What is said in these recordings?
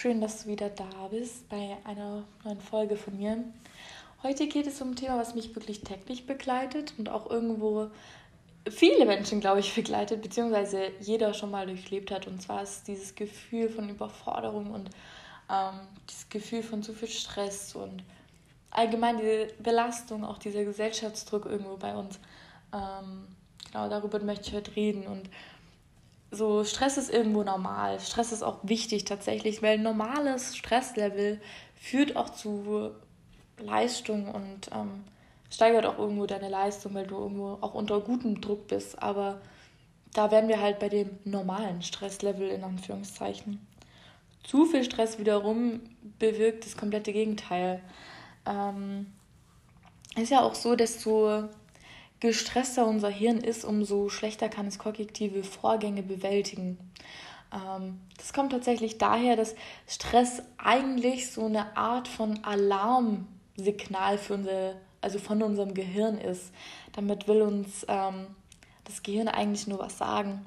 schön, dass du wieder da bist bei einer neuen Folge von mir. Heute geht es um ein Thema, was mich wirklich täglich begleitet und auch irgendwo viele Menschen, glaube ich, begleitet, beziehungsweise jeder schon mal durchlebt hat. Und zwar ist dieses Gefühl von Überforderung und ähm, dieses Gefühl von zu viel Stress und allgemein diese Belastung, auch dieser Gesellschaftsdruck irgendwo bei uns. Ähm, genau darüber möchte ich heute reden. Und so Stress ist irgendwo normal. Stress ist auch wichtig tatsächlich, weil normales Stresslevel führt auch zu Leistung und ähm, steigert auch irgendwo deine Leistung, weil du irgendwo auch unter gutem Druck bist. Aber da wären wir halt bei dem normalen Stresslevel in Anführungszeichen. Zu viel Stress wiederum bewirkt das komplette Gegenteil. Ähm, ist ja auch so, desto gestresster unser Hirn ist, umso schlechter kann es kognitive Vorgänge bewältigen. Ähm, das kommt tatsächlich daher, dass Stress eigentlich so eine Art von Alarmsignal für unsere, also von unserem Gehirn ist. Damit will uns ähm, das Gehirn eigentlich nur was sagen.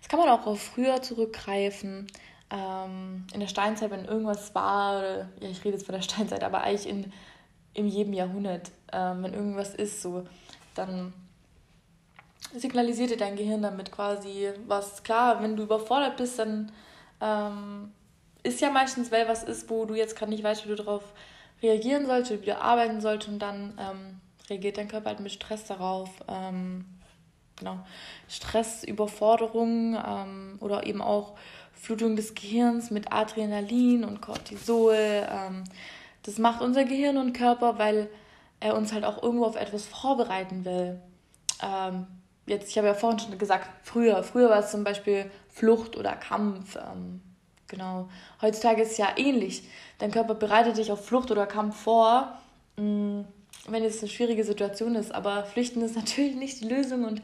Das kann man auch auf früher zurückgreifen. Ähm, in der Steinzeit, wenn irgendwas war, oder, ja, ich rede jetzt von der Steinzeit, aber eigentlich in, in jedem Jahrhundert, wenn irgendwas ist, so dann signalisiert dir dein Gehirn damit quasi was. Klar, wenn du überfordert bist, dann ähm, ist ja meistens, weil was ist, wo du jetzt gerade nicht weißt, wie du darauf reagieren sollst, wie du arbeiten sollst und dann ähm, reagiert dein Körper halt mit Stress darauf. Ähm, genau. Stress, Überforderung ähm, oder eben auch Flutung des Gehirns mit Adrenalin und Cortisol. Ähm, das macht unser Gehirn und Körper, weil er uns halt auch irgendwo auf etwas vorbereiten will. Ähm, jetzt, ich habe ja vorhin schon gesagt, früher, früher war es zum Beispiel Flucht oder Kampf. Ähm, genau. Heutzutage ist es ja ähnlich. Dein Körper bereitet dich auf Flucht oder Kampf vor, mh, mm, wenn es eine schwierige Situation ist. Aber Flüchten ist natürlich nicht die Lösung und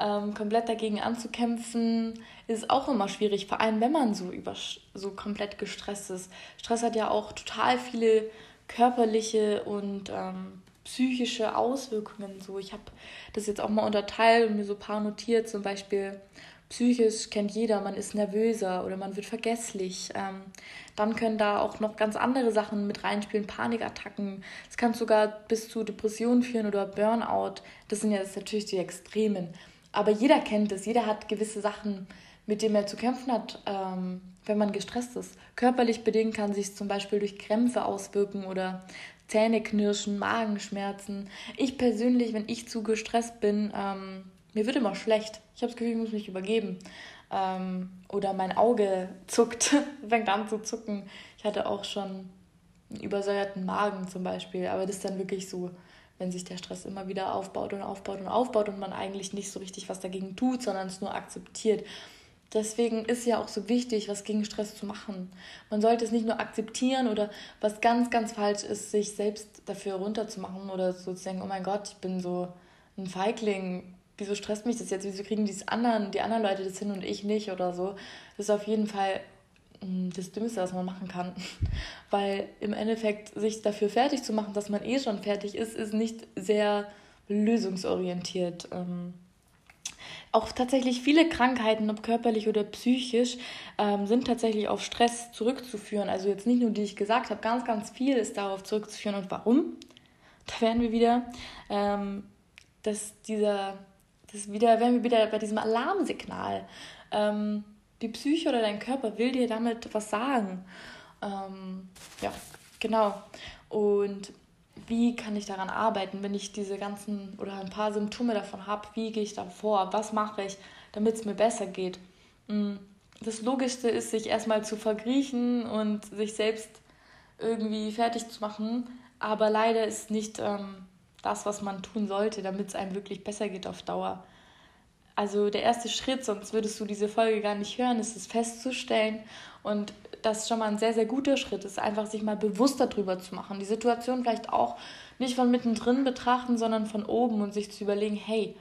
ähm, komplett dagegen anzukämpfen, ist auch immer schwierig, vor allem wenn man so über so komplett gestresst ist. Stress hat ja auch total viele körperliche und ähm, psychische Auswirkungen. So, ich habe das jetzt auch mal unterteilt und mir so ein paar notiert. Zum Beispiel psychisch kennt jeder, man ist nervöser oder man wird vergesslich. Ähm, dann können da auch noch ganz andere Sachen mit reinspielen, Panikattacken. Es kann sogar bis zu Depressionen führen oder Burnout. Das sind ja jetzt natürlich die Extremen. Aber jeder kennt es, jeder hat gewisse Sachen, mit denen er zu kämpfen hat, ähm, wenn man gestresst ist. Körperlich bedingt kann sich zum Beispiel durch Krämpfe auswirken oder Zähneknirschen, Magenschmerzen. Ich persönlich, wenn ich zu gestresst bin, ähm, mir wird immer schlecht. Ich habe das Gefühl, ich muss mich übergeben. Ähm, oder mein Auge zuckt, fängt an zu zucken. Ich hatte auch schon einen übersäuerten Magen zum Beispiel, aber das ist dann wirklich so, wenn sich der Stress immer wieder aufbaut und aufbaut und aufbaut und man eigentlich nicht so richtig was dagegen tut, sondern es nur akzeptiert. Deswegen ist ja auch so wichtig, was gegen Stress zu machen. Man sollte es nicht nur akzeptieren oder was ganz, ganz falsch ist, sich selbst dafür runterzumachen oder so zu denken, oh mein Gott, ich bin so ein Feigling, wieso stresst mich das jetzt, wieso kriegen die anderen, die anderen Leute das hin und ich nicht oder so. Das ist auf jeden Fall hm, das Dümmste, was man machen kann. Weil im Endeffekt sich dafür fertig zu machen, dass man eh schon fertig ist, ist nicht sehr lösungsorientiert. Ähm, auch tatsächlich viele Krankheiten, ob körperlich oder psychisch, ähm, sind tatsächlich auf Stress zurückzuführen. Also jetzt nicht nur, die ich gesagt habe, ganz, ganz viel ist darauf zurückzuführen. Und warum? Da werden wir wieder, ähm, dass dieser, das wieder, werden wir wieder bei diesem Alarmsignal. Ähm, die Psyche oder dein Körper will dir damit was sagen. Ähm, ja, genau. Und wie kann ich daran arbeiten, wenn ich diese ganzen oder ein paar Symptome davon habe, wie gehe ich da vor, was mache ich, damit es mir besser geht. Mm, das Logischste ist, sich erstmal zu vergriechen und sich selbst irgendwie fertig zu machen, aber leider ist nicht ähm, das, was man tun sollte, damit es einem wirklich besser geht auf Dauer. Also der erste Schritt, sonst würdest du diese Folge gar nicht hören, ist es festzustellen und das schon mal ein sehr, sehr guter Schritt ist, einfach sich mal bewusster drüber zu machen. Die Situation vielleicht auch nicht von mittendrin betrachten, sondern von oben und sich zu überlegen, hey,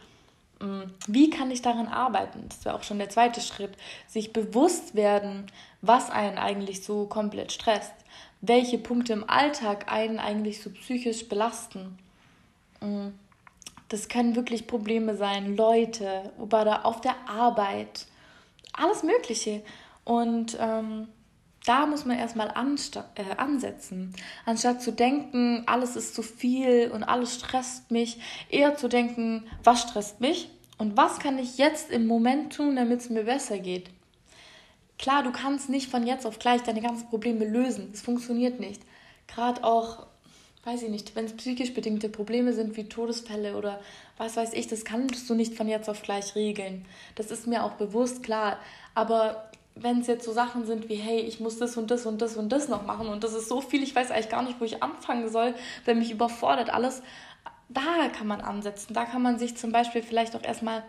mm, wie kann ich daran arbeiten? Das wäre auch schon der zweite Schritt. Sich bewusst werden, was einen eigentlich so komplett stresst. Welche Punkte im Alltag einen eigentlich so psychisch belasten. Mm, das können wirklich Probleme sein, Leute, oder auf der Arbeit, alles Mögliche. Und ähm, da muss man erstmal äh, ansetzen. Anstatt zu denken, alles ist zu viel und alles stresst mich, eher zu denken, was stresst mich und was kann ich jetzt im Moment tun, damit es mir besser geht. Klar, du kannst nicht von jetzt auf gleich deine ganzen Probleme lösen. Es funktioniert nicht. Gerade auch, weiß ich nicht, wenn es psychisch bedingte Probleme sind wie Todesfälle oder was weiß ich, das kannst du nicht von jetzt auf gleich regeln. Das ist mir auch bewusst, klar. Aber wenn es jetzt so Sachen sind wie, hey, ich muss das und das und das und das noch machen und das ist so viel, ich weiß eigentlich gar nicht, wo ich anfangen soll, wenn mich überfordert alles, da kann man ansetzen. Da kann man sich zum Beispiel vielleicht auch erstmal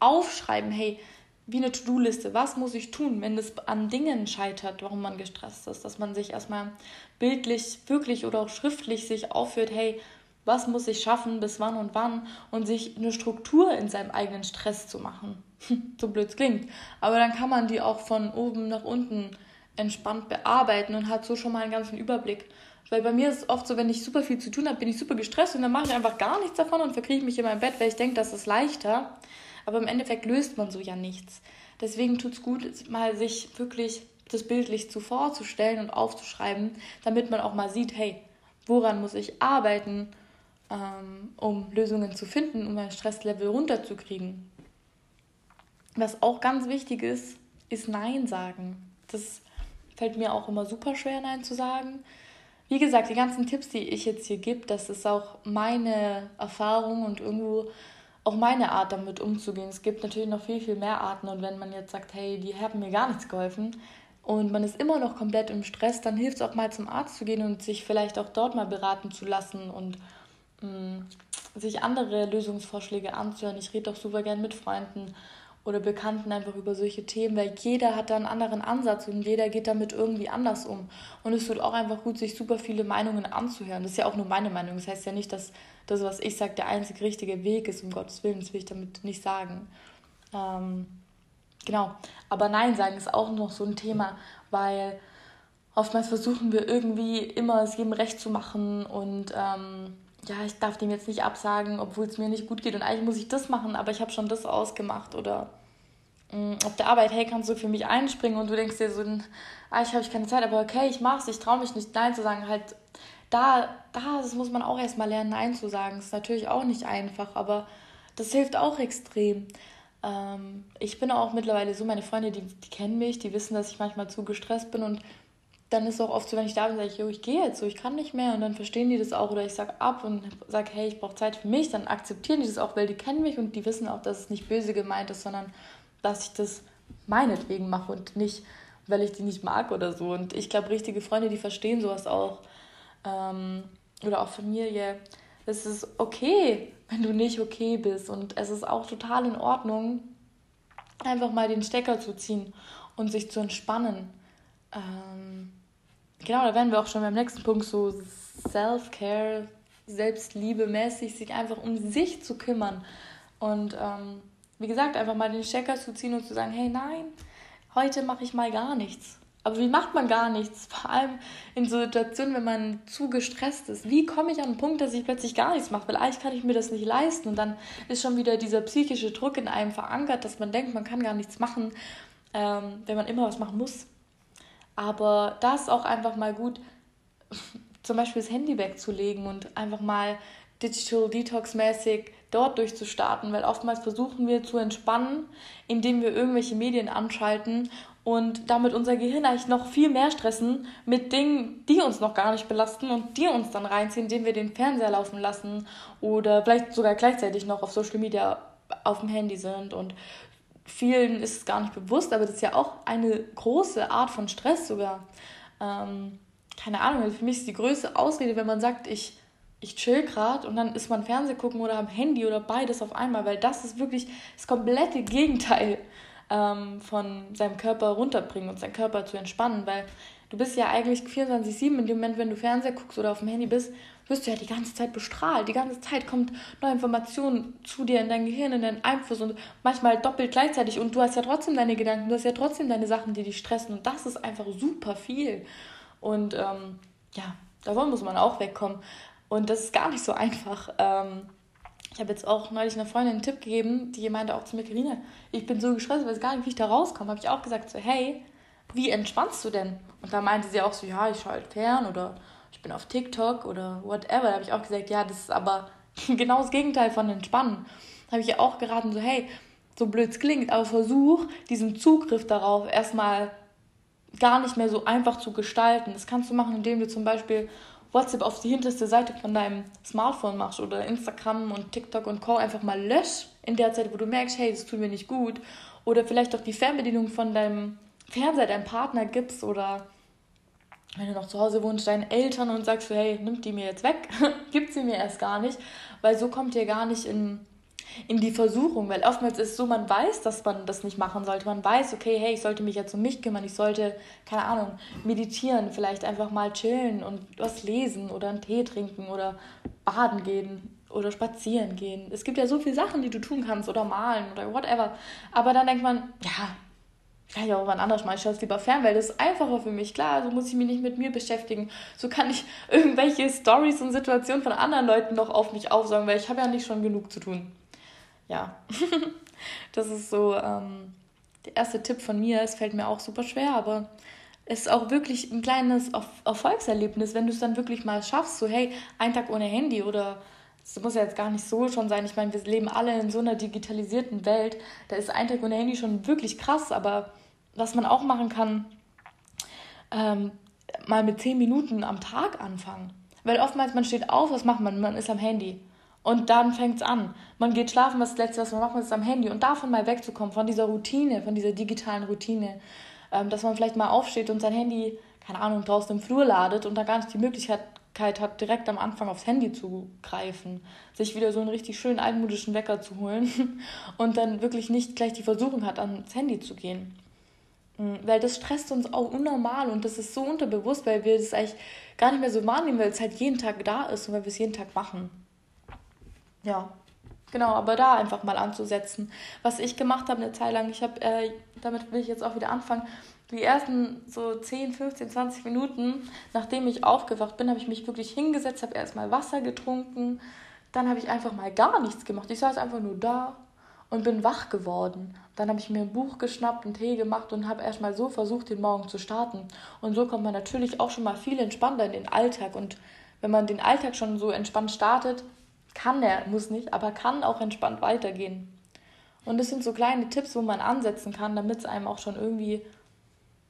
aufschreiben, hey, wie eine To-Do-Liste, was muss ich tun, wenn es an Dingen scheitert, warum man gestresst ist, dass man sich erstmal bildlich, wirklich oder auch schriftlich sich aufführt, hey, was muss ich schaffen, bis wann und wann und sich eine Struktur in seinem eigenen Stress zu machen. so blöd es klingt. Aber dann kann man die auch von oben nach unten entspannt bearbeiten und hat so schon mal einen ganzen Überblick. Weil bei mir ist es oft so, wenn ich super viel zu tun habe, bin ich super gestresst und dann mache ich einfach gar nichts davon und verkriege mich in mein Bett, weil ich denke, das ist leichter. Aber im Endeffekt löst man so ja nichts. Deswegen tut es gut, mal sich wirklich das bildlich zu vorzustellen und aufzuschreiben, damit man auch mal sieht, hey, woran muss ich arbeiten, ähm, um Lösungen zu finden, um mein Stresslevel runterzukriegen. Was auch ganz wichtig ist, ist Nein sagen. Das fällt mir auch immer super schwer, Nein zu sagen. Wie gesagt, die ganzen Tipps, die ich jetzt hier gebe, das ist auch meine Erfahrung und irgendwo auch meine Art, damit umzugehen. Es gibt natürlich noch viel, viel mehr Arten und wenn man jetzt sagt, hey, die haben mir gar nichts geholfen und man ist immer noch komplett im Stress, dann hilft es auch mal zum Arzt zu gehen und sich vielleicht auch dort mal beraten zu lassen und mm, sich andere Lösungsvorschläge anzuhören. Ich rede auch super gern mit Freunden oder Bekannten einfach über solche Themen, weil jeder hat da einen anderen Ansatz und jeder geht damit irgendwie anders um. Und es tut auch einfach gut, sich super viele Meinungen anzuhören. Das ist ja auch nur meine Meinung. Das heißt ja nicht, dass das, was ich sage, der einzig richtige Weg ist, um Gottes Willen. Das will ich damit nicht sagen. Ähm, genau. Aber Nein sagen ist auch noch so ein Thema, weil oftmals versuchen wir irgendwie immer es jedem recht zu machen und ähm, ja, ich darf dem jetzt nicht absagen, obwohl es mir nicht gut geht und eigentlich muss ich das machen, aber ich habe schon das ausgemacht oder mh, mm, auf der Arbeit, hey, kannst du für mich einspringen und du denkst dir so, habe ich keine Zeit, aber okay, ich mach's, ich traue mich nicht Nein zu sagen, halt da, da, das muss man auch erstmal lernen, Nein zu sagen. Ist natürlich auch nicht einfach, aber das hilft auch extrem. Ähm, ich bin auch mittlerweile so, meine Freunde, die, die kennen mich, die wissen, dass ich manchmal zu gestresst bin und dann ist es auch oft so, wenn ich da bin, sage ich, jo, ich gehe jetzt so, ich kann nicht mehr und dann verstehen die das auch oder ich sage ab und sage, hey, ich brauche Zeit für mich, dann akzeptieren die das auch, weil die kennen mich und die wissen auch, dass es nicht böse gemeint ist, sondern dass ich das meinetwegen mache und nicht, weil ich die nicht mag oder so. Und ich glaube, richtige Freunde, die verstehen sowas auch. Ähm, oder auch Familie. Es ist okay, wenn du nicht okay bist und es ist auch total in Ordnung, einfach mal den Stecker zu ziehen und sich zu entspannen. Ähm, genau, da werden wir auch schon beim nächsten Punkt so Self-Care, Selbstliebe mäßig, sich einfach um sich zu kümmern. Und ähm, wie gesagt, einfach mal den Stecker zu ziehen und zu sagen, hey nein, heute mache ich mal gar nichts. Aber wie macht man gar nichts? Vor allem in so Situationen, wenn man zu gestresst ist. Wie komme ich an den Punkt, dass ich plötzlich gar nichts mache? Weil eigentlich kann ich mir das nicht leisten. Und dann ist schon wieder dieser psychische Druck in einem verankert, dass man denkt, man kann gar nichts machen, ähm, wenn man immer was machen muss. Aber da ist auch einfach mal gut, zum Beispiel das Handy wegzulegen und einfach mal Digital Detox mäßig dort durchzustarten, weil oftmals versuchen wir zu entspannen, indem wir irgendwelche Medien anschalten und damit unser Gehirn eigentlich noch viel mehr stressen mit Dingen, die uns noch gar nicht belasten und die uns dann reinziehen, indem wir den Fernseher laufen lassen oder vielleicht sogar gleichzeitig noch auf Social Media auf dem Handy sind und vielen ist es gar nicht bewusst, aber das ist ja auch eine große Art von Stress sogar. Ähm, keine Ahnung, also für mich ist die größte Ausrede, wenn man sagt, ich, ich chill gerade und dann ist man Fernseh gucken oder am Handy oder beides auf einmal, weil das ist wirklich das komplette Gegenteil ähm, von seinem Körper runterbringen und seinen Körper zu entspannen, weil du bist ja eigentlich 24-7 in dem Moment, wenn du Fernseher guckst oder auf dem Handy bist, wirst du ja die ganze Zeit bestrahlt. Die ganze Zeit kommt neue Informationen zu dir in dein Gehirn, in deinen Einfluss und manchmal doppelt gleichzeitig. Und du hast ja trotzdem deine Gedanken, du hast ja trotzdem deine Sachen, die dich stressen. Und das ist einfach super viel. Und ähm, ja, davon muss man auch wegkommen. Und das ist gar nicht so einfach. Ähm, ich habe jetzt auch neulich einer Freundin einen Tipp gegeben, die meinte auch zu mir, Karina, ich bin so gestresst, ich weiß gar nicht, wie ich da rauskomme. Habe ich auch gesagt, so, hey, wie entspannst du denn? Und da meinte sie auch so, ja, ich schaue halt fern oder ich bin auf TikTok oder whatever. Da habe ich auch gesagt, ja, das ist aber genau das Gegenteil von entspannen. Da habe ich ja auch geraten, so, hey, so blöd es klingt, aber versuch diesen Zugriff darauf erstmal gar nicht mehr so einfach zu gestalten. Das kannst du machen, indem du zum Beispiel WhatsApp auf die hinterste Seite von deinem Smartphone machst oder Instagram und TikTok und Co. einfach mal lösch in der Zeit, wo du merkst, hey, das tut mir nicht gut. Oder vielleicht auch die Fernbedienung von deinem Fernseher deinem Partner gibst oder wenn du noch zu Hause wohnst, deinen Eltern und sagst, hey, nimm die mir jetzt weg, gib sie mir erst gar nicht, weil so kommt ihr gar nicht in in die Versuchung, weil oftmals ist es so, man weiß, dass man das nicht machen sollte. Man weiß, okay, hey, ich sollte mich jetzt um mich kümmern, ich sollte, keine Ahnung, meditieren, vielleicht einfach mal chillen und was lesen oder einen Tee trinken oder baden gehen oder spazieren gehen. Es gibt ja so viele Sachen, die du tun kannst oder malen oder whatever. Aber dann denkt man, ja, kann ich auch wann anders mal, ich schaue es lieber fern, weil das ist einfacher für mich. Klar, so muss ich mich nicht mit mir beschäftigen. So kann ich irgendwelche Stories und Situationen von anderen Leuten noch auf mich aufsaugen, weil ich habe ja nicht schon genug zu tun ja, das ist so ähm, der erste Tipp von mir. Es fällt mir auch super schwer, aber es ist auch wirklich ein kleines Erfolgserlebnis, wenn du es dann wirklich mal schaffst. So, hey, ein Tag ohne Handy oder das muss ja jetzt gar nicht so schon sein. Ich meine, wir leben alle in so einer digitalisierten Welt. Da ist ein Tag ohne Handy schon wirklich krass, aber was man auch machen kann, ähm, mal mit zehn Minuten am Tag anfangen. Weil oftmals man steht auf, was macht man? Man ist am Handy. Und dann fängt es an. Man geht schlafen, was das Letzte, was man macht, ist am Handy. Und davon mal wegzukommen, von dieser Routine, von dieser digitalen Routine. Ähm, dass man vielleicht mal aufsteht und sein Handy, keine Ahnung, draußen im Flur ladet und da gar nicht die Möglichkeit hat, direkt am Anfang aufs Handy zu greifen. Sich wieder so einen richtig schönen altmodischen Wecker zu holen und dann wirklich nicht gleich die Versuchung hat, ans Handy zu gehen. Mm, weil das stresst uns auch unnormal und das ist so unterbewusst, weil wir das eigentlich gar nicht mehr so wahrnehmen, weil es halt jeden Tag da ist und weil wir es jeden Tag machen. Ja, genau, aber da einfach mal anzusetzen. Was ich gemacht habe eine Zeit lang, ich habe, äh, damit will ich jetzt auch wieder anfangen, die ersten so 10, 15, 20 Minuten, nachdem ich aufgewacht bin, habe ich mich wirklich hingesetzt, habe erstmal Wasser getrunken, dann habe ich einfach mal gar nichts gemacht. Ich saß einfach nur da und bin wach geworden. Dann habe ich mir ein Buch geschnappt, einen Tee gemacht und habe erstmal so versucht, den Morgen zu starten. Und so kommt man natürlich auch schon mal viel entspannter in den Alltag. Und wenn man den Alltag schon so entspannt startet, kann er, muss nicht, aber kann auch entspannt weitergehen. Und das sind so kleine Tipps, wo man ansetzen kann, damit es einem auch schon irgendwie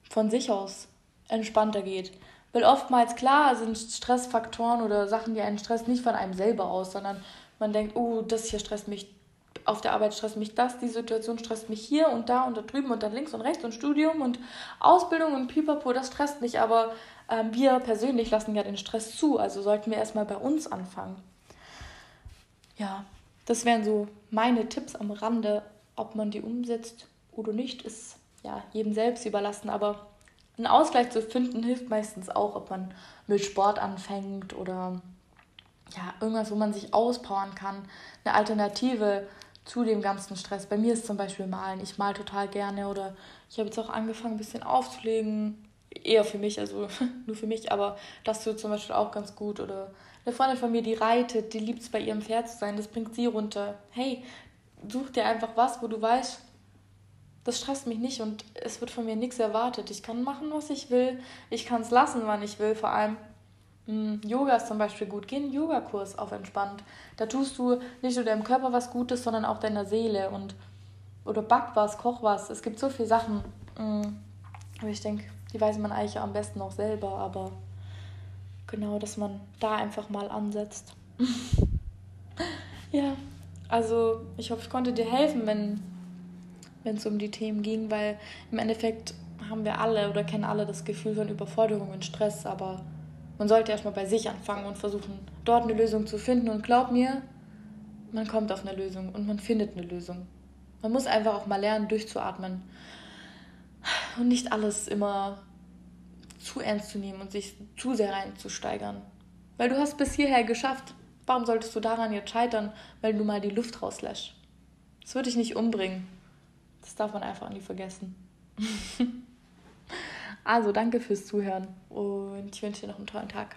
von sich aus entspannter geht. Weil oftmals, klar, sind Stressfaktoren oder Sachen, die einen stressen, nicht von einem selber aus, sondern man denkt, oh, das hier stresst mich, auf der Arbeit stresst mich das, die Situation stresst mich hier und da und da drüben und dann links und rechts und Studium und Ausbildung und Pipapo, das stresst mich, aber äh, wir persönlich lassen ja den Stress zu, also sollten wir erstmal bei uns anfangen ja, das wären so meine Tipps am Rande. Ob man die umsetzt oder nicht, ist ja jedem selbst überlassen. Aber einen Ausgleich zu finden hilft meistens auch, ob man mit Sport anfängt oder ja, irgendwas, wo man sich auspowern kann. Eine Alternative zu dem ganzen Stress. Bei mir ist zum Beispiel Malen. Ich mal total gerne oder ich habe jetzt auch angefangen, ein bisschen aufzulegen. Eher für mich, also nur für mich, aber das tut zum Beispiel auch ganz gut. Oder eine Freundin von mir, die reitet, die liebt es bei ihrem Pferd zu sein, das bringt sie runter. Hey, such dir einfach was, wo du weißt, das stresst mich nicht und es wird von mir nichts erwartet. Ich kann machen, was ich will. Ich kann es lassen, wann ich will. Vor allem hm, Yoga ist zum Beispiel gut. Geh einen Yogakurs auf entspannt. Da tust du nicht nur deinem Körper was Gutes, sondern auch deiner Seele. Und, oder back was, koch was. Es gibt so viele Sachen. Hm, aber ich denke, die weiß man eigentlich am besten auch selber. Aber genau, dass man da einfach mal ansetzt. ja, also ich hoffe, ich konnte dir helfen, wenn es um die Themen ging, weil im Endeffekt haben wir alle oder kennen alle das Gefühl von Überforderung und Stress, aber man sollte erstmal bei sich anfangen und versuchen, dort eine Lösung zu finden. Und glaub mir, man kommt auf eine Lösung und man findet eine Lösung. Man muss einfach auch mal lernen, durchzuatmen und nicht alles immer zu ernst zu nehmen und sich zu sehr reinzusteigern. Weil du hast bis hierher geschafft. Warum solltest du daran jetzt scheitern, weil du mal die Luft rauslässt? Das würde dich nicht umbringen. Das darf man einfach nie vergessen. Also danke fürs Zuhören und ich wünsche dir noch einen tollen Tag.